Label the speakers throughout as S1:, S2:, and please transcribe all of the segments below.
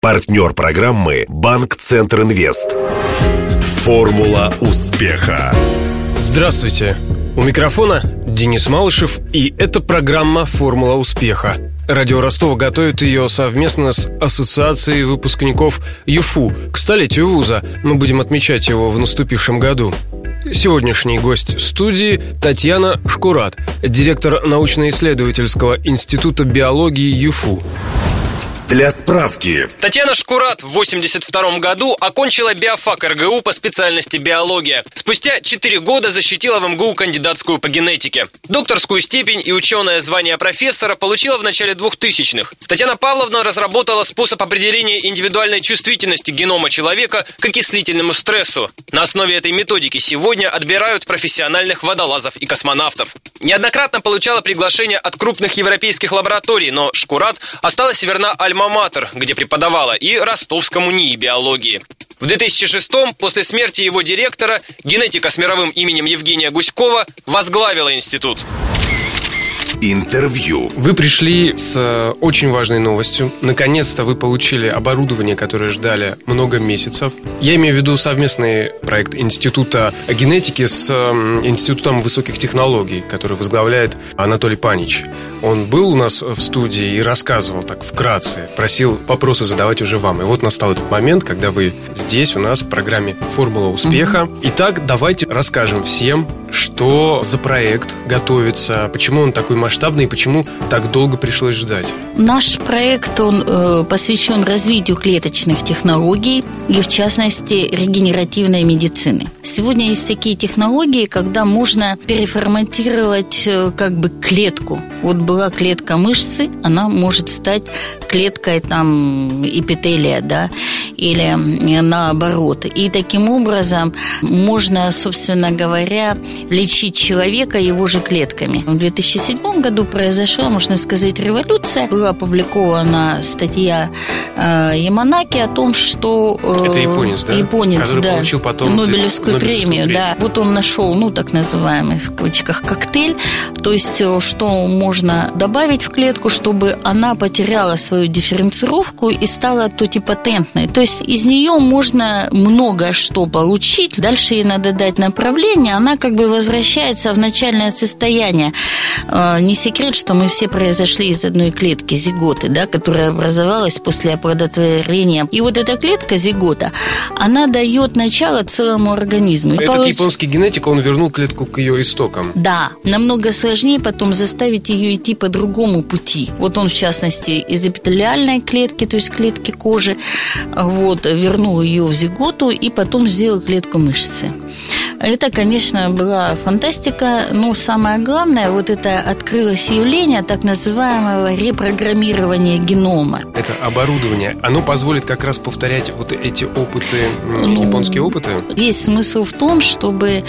S1: Партнер программы «Банк Центр Инвест». Формула успеха.
S2: Здравствуйте. У микрофона Денис Малышев, и это программа «Формула успеха». Радио Ростова готовит ее совместно с Ассоциацией выпускников ЮФУ. К столетию вуза мы будем отмечать его в наступившем году. Сегодняшний гость студии Татьяна Шкурат, директор научно-исследовательского института биологии ЮФУ.
S1: Для справки.
S2: Татьяна Шкурат в 82 году окончила биофак РГУ по специальности биология. Спустя 4 года защитила в МГУ кандидатскую по генетике. Докторскую степень и ученое звание профессора получила в начале 2000-х. Татьяна Павловна разработала способ определения индивидуальной чувствительности генома человека к окислительному стрессу. На основе этой методики сегодня отбирают профессиональных водолазов и космонавтов. Неоднократно получала приглашения от крупных европейских лабораторий, но Шкурат осталась верна Альма-Матер, где преподавала, и Ростовскому НИИ биологии. В 2006-м, после смерти его директора, генетика с мировым именем Евгения Гуськова возглавила институт.
S1: Интервью.
S2: Вы пришли с э, очень важной новостью. Наконец-то вы получили оборудование, которое ждали много месяцев. Я имею в виду совместный проект Института генетики с Институтом высоких технологий, который возглавляет Анатолий Панич. Он был у нас в студии и рассказывал так вкратце, просил вопросы задавать уже вам. И вот настал этот момент, когда вы здесь у нас в программе «Формула успеха». Итак, давайте расскажем всем, что за проект готовится, почему он такой масштабный и почему так долго пришлось ждать.
S3: Наш проект, он э, посвящен развитию клеточных технологий и, в частности, регенеративной медицины. Сегодня есть такие технологии, когда можно переформатировать э, как бы клетку. Вот была клетка мышцы, она может стать клеткой там эпителия, да, или наоборот. И таким образом можно, собственно говоря, лечить человека его же клетками. В 2007 году произошла, можно сказать, революция. Была опубликована статья э, Яманаки о том, что...
S2: Э, Это японец, да?
S3: Японец,
S2: Который
S3: да.
S2: получил потом
S3: Нобелевскую, Нобелевскую премию, премию, да. Вот он нашел, ну, так называемый, в кавычках, коктейль, то есть, э, что можно добавить в клетку, чтобы она потеряла свою дифференцировку и стала тотипатентной. То есть, из нее можно много что получить. Дальше ей надо дать направление, она как бы возвращается в начальное состояние. Не секрет, что мы все произошли из одной клетки, зиготы, да, которая образовалась после оплодотворения. И вот эта клетка зигота, она дает начало целому организму.
S2: Этот Получ... японский генетик, он вернул клетку к ее истокам.
S3: Да, намного сложнее потом заставить ее идти по другому пути. Вот он, в частности, из эпителиальной клетки, то есть клетки кожи, вот, вернул ее в зиготу и потом сделал клетку мышцы. Это, конечно, была фантастика, но самое главное, вот это открылось явление так называемого репрограммирования генома.
S2: Это оборудование, оно позволит как раз повторять вот эти опыты, ну, японские опыты?
S3: Есть смысл в том, чтобы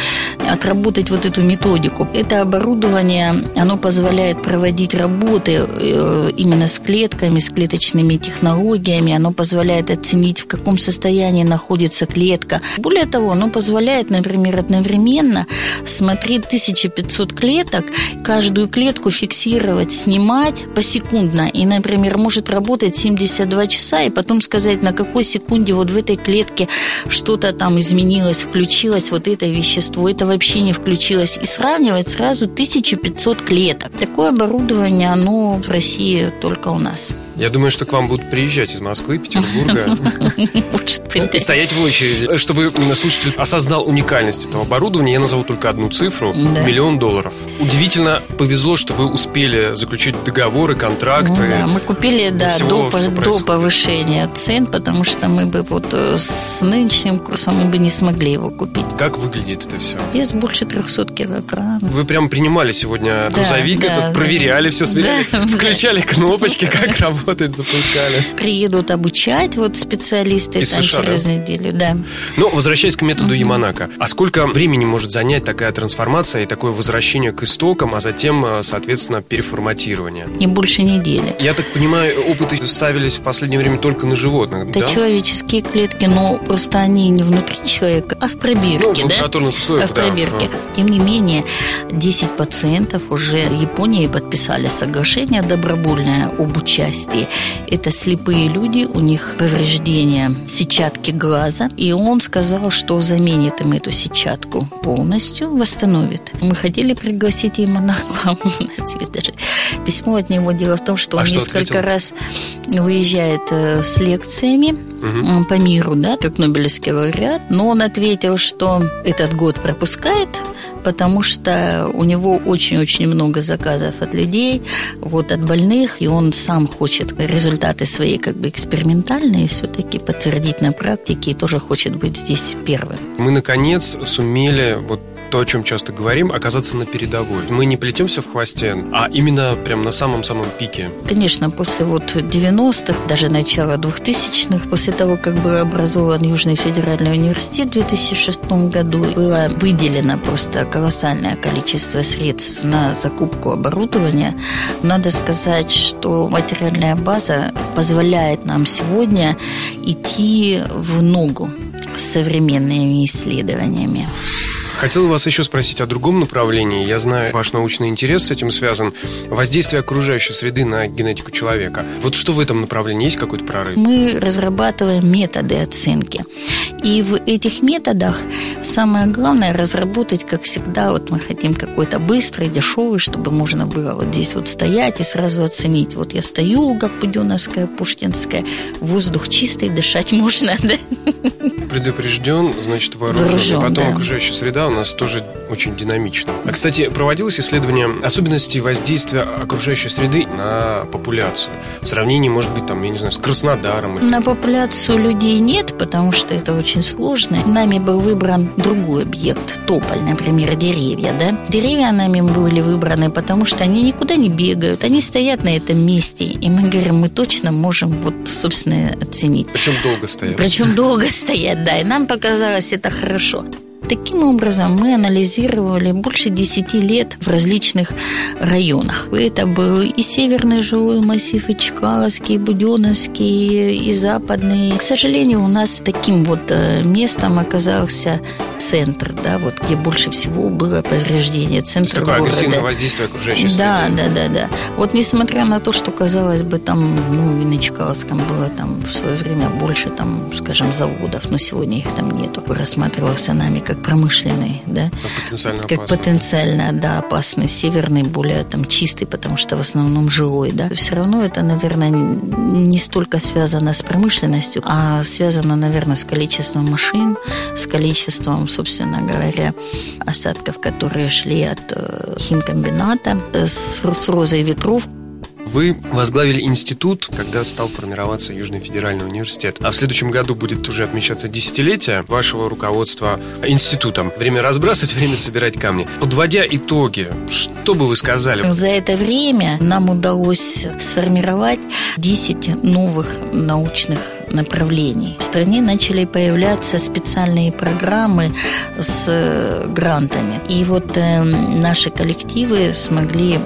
S3: отработать вот эту методику. Это оборудование, оно позволяет проводить работы э, именно с клетками, с клеточными технологиями, оно позволяет оценить, в каком состоянии находится клетка. Более того, оно позволяет, например, одновременно смотреть 1500 клеток, каждую клетку фиксировать, снимать посекундно. И, например, может работать 72 часа и потом сказать, на какой секунде вот в этой клетке что-то там изменилось, включилось вот это вещество, это вообще не включилось. И сравнивать сразу 1500 клеток. Такое оборудование, оно в России только у нас.
S2: Я думаю, что к вам будут приезжать из Москвы, Петербурга. Стоять в очереди. Чтобы слушатель осознал уникальность этого оборудования, я назову только одну цифру. Миллион долларов. Удивительно повезло, что вы успели заключить договоры, контракты.
S3: Да, мы купили, да, до, до повышения цен, потому что мы бы вот э, с нынешним курсом мы бы не смогли его купить.
S2: Как выглядит это все?
S3: Вес больше 300 килограмм.
S2: Вы прям принимали сегодня грузовик, да, этот, проверяли все, сверяли, включали кнопочки, как работает работать запускали.
S3: Приедут обучать вот специалисты Из там США, через да? неделю, да.
S2: Ну, возвращаясь к методу угу. Яманака, а сколько времени может занять такая трансформация и такое возвращение к истокам, а затем, э, соответственно, переформатирование?
S3: Не больше недели.
S2: Я так понимаю, опыты ставились в последнее время только на животных,
S3: Это да? человеческие клетки, но просто они не внутри человека, а в пробирке, ну, в да?
S2: условиях,
S3: а в пробирке. Да. Тем не менее, 10 пациентов уже в Японии подписали соглашение добровольное об участии пациентки – это слепые люди, у них повреждения сетчатки глаза, и он сказал, что заменит им эту сетчатку полностью, восстановит. Мы хотели пригласить ему на есть даже письмо от него. Дело в том, что а он что несколько ответил? раз выезжает э, с лекциями угу. по миру, да, как Нобелевский лауреат, но он ответил, что этот год пропускает, потому что у него очень-очень много заказов от людей, вот от больных, и он сам хочет результаты свои как бы экспериментальные все-таки подтвердить на практике и тоже хочет быть здесь первым.
S2: Мы, наконец, сумели вот то, о чем часто говорим, оказаться на передовой. Мы не плетемся в хвосте, а именно прям на самом-самом пике.
S3: Конечно, после вот 90-х, даже начала 2000-х, после того, как был образован Южный федеральный университет в 2006 году, было выделено просто колоссальное количество средств на закупку оборудования. Надо сказать, что материальная база позволяет нам сегодня идти в ногу с современными исследованиями.
S2: Хотел вас еще спросить о другом направлении. Я знаю, ваш научный интерес с этим связан. Воздействие окружающей среды на генетику человека. Вот что в этом направлении? Есть какой-то прорыв?
S3: Мы разрабатываем методы оценки. И в этих методах самое главное разработать, как всегда, вот мы хотим какой-то быстрый, дешевый, чтобы можно было вот здесь вот стоять и сразу оценить. Вот я стою, как Буденовская, Пушкинская, воздух чистый, дышать можно, да?
S2: Предупрежден, значит вооружен. вооружен и потом да. окружающая среда у нас тоже очень динамична. А, кстати, проводилось исследование особенностей воздействия окружающей среды на популяцию. В сравнении, может быть, там, я не знаю, с Краснодаром.
S3: Или... На популяцию людей нет, потому что это очень сложно. Нами был выбран другой объект, тополь, например, деревья, да. Деревья нами были выбраны, потому что они никуда не бегают, они стоят на этом месте. И мы говорим, мы точно можем вот, собственно, оценить.
S2: Причем долго стоят.
S3: Причем долго стоят, да. И нам показалось это хорошо. Таким образом, мы анализировали больше 10 лет в различных районах. Это был и северный жилой массив, и Чкаловский, и Буденовский, и западный. К сожалению, у нас таким вот э, местом оказался центр, да, вот где больше всего было повреждение. Центр
S2: такое города. агрессивное воздействие окружающей среды.
S3: Да, да, да, да. Вот несмотря на то, что, казалось бы, там, ну, и на Чкаловском было там в свое время больше, там, скажем, заводов, но сегодня их там нету. Рассматривался нами как промышленный, да,
S2: как потенциально,
S3: как потенциально да, опасный, северный более там чистый, потому что в основном жилой, да. Все равно это, наверное, не столько связано с промышленностью, а связано, наверное, с количеством машин, с количеством, собственно говоря, осадков, которые шли от э, химкомбината, с, с розой ветров,
S2: вы возглавили институт, когда стал формироваться Южный федеральный университет. А в следующем году будет уже отмечаться десятилетие вашего руководства институтом. Время разбрасывать, время собирать камни. Подводя итоги, что бы вы сказали?
S3: За это время нам удалось сформировать 10 новых научных направлений. В стране начали появляться специальные программы с грантами. И вот э, наши коллективы смогли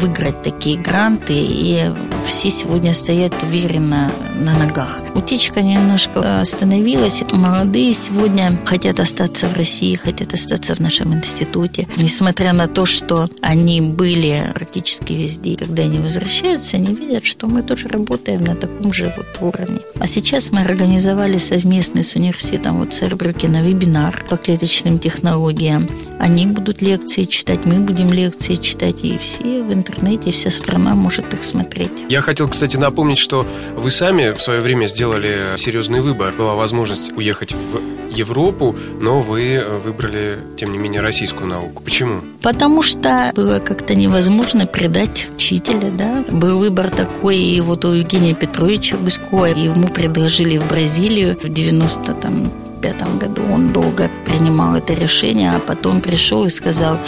S3: выиграть такие гранты, и все сегодня стоят уверенно на ногах. Утечка немножко остановилась. Молодые сегодня хотят остаться в России, хотят остаться в нашем институте. Несмотря на то, что они были практически везде, когда они возвращаются, они видят, что мы тоже работаем на таком же вот уровне. А сейчас мы организовали совместный с университетом вот Цербрюкена вебинар по клеточным технологиям. Они будут лекции читать, мы будем лекции читать, и все в интернете, вся страна может их смотреть.
S2: Я хотел, кстати, напомнить, что вы сами в свое время сделали серьезный выбор. Была возможность уехать в Европу, но вы выбрали, тем не менее, российскую науку. Почему?
S3: Потому что было как-то невозможно предать учителя, да. Был выбор такой, и вот у Евгения Петровича Гуськова, ему предложили в Бразилию в 90 там 1995 году. Он долго принимал это решение, а потом пришел и сказал,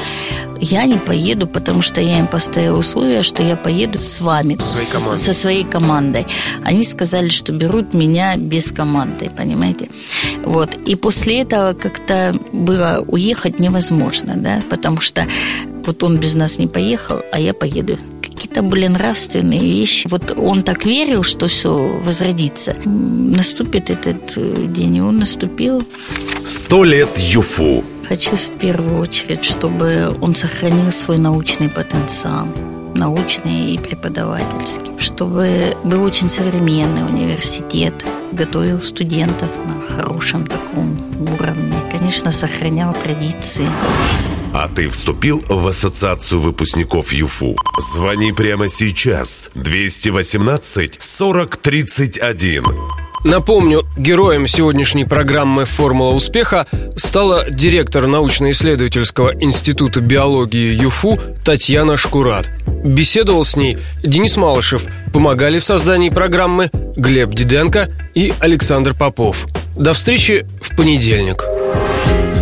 S3: я не поеду, потому что я им поставил условие, что я поеду с вами,
S2: со своей командой.
S3: Со своей командой. Они сказали, что берут меня без команды, понимаете? Вот. И после этого как-то было уехать невозможно, да, потому что вот он без нас не поехал, а я поеду какие-то были нравственные вещи. Вот он так верил, что все возродится. Наступит этот э, день, и он наступил.
S1: Сто лет ЮФУ.
S3: Хочу в первую очередь, чтобы он сохранил свой научный потенциал научные и преподавательские, чтобы был очень современный университет, готовил студентов на хорошем таком уровне, конечно, сохранял традиции.
S1: А ты вступил в ассоциацию выпускников ЮФУ? Звони прямо сейчас. 218 40 31.
S2: Напомню, героем сегодняшней программы «Формула успеха» стала директор научно-исследовательского института биологии ЮФУ Татьяна Шкурат. Беседовал с ней Денис Малышев. Помогали в создании программы Глеб Диденко и Александр Попов. До встречи в понедельник.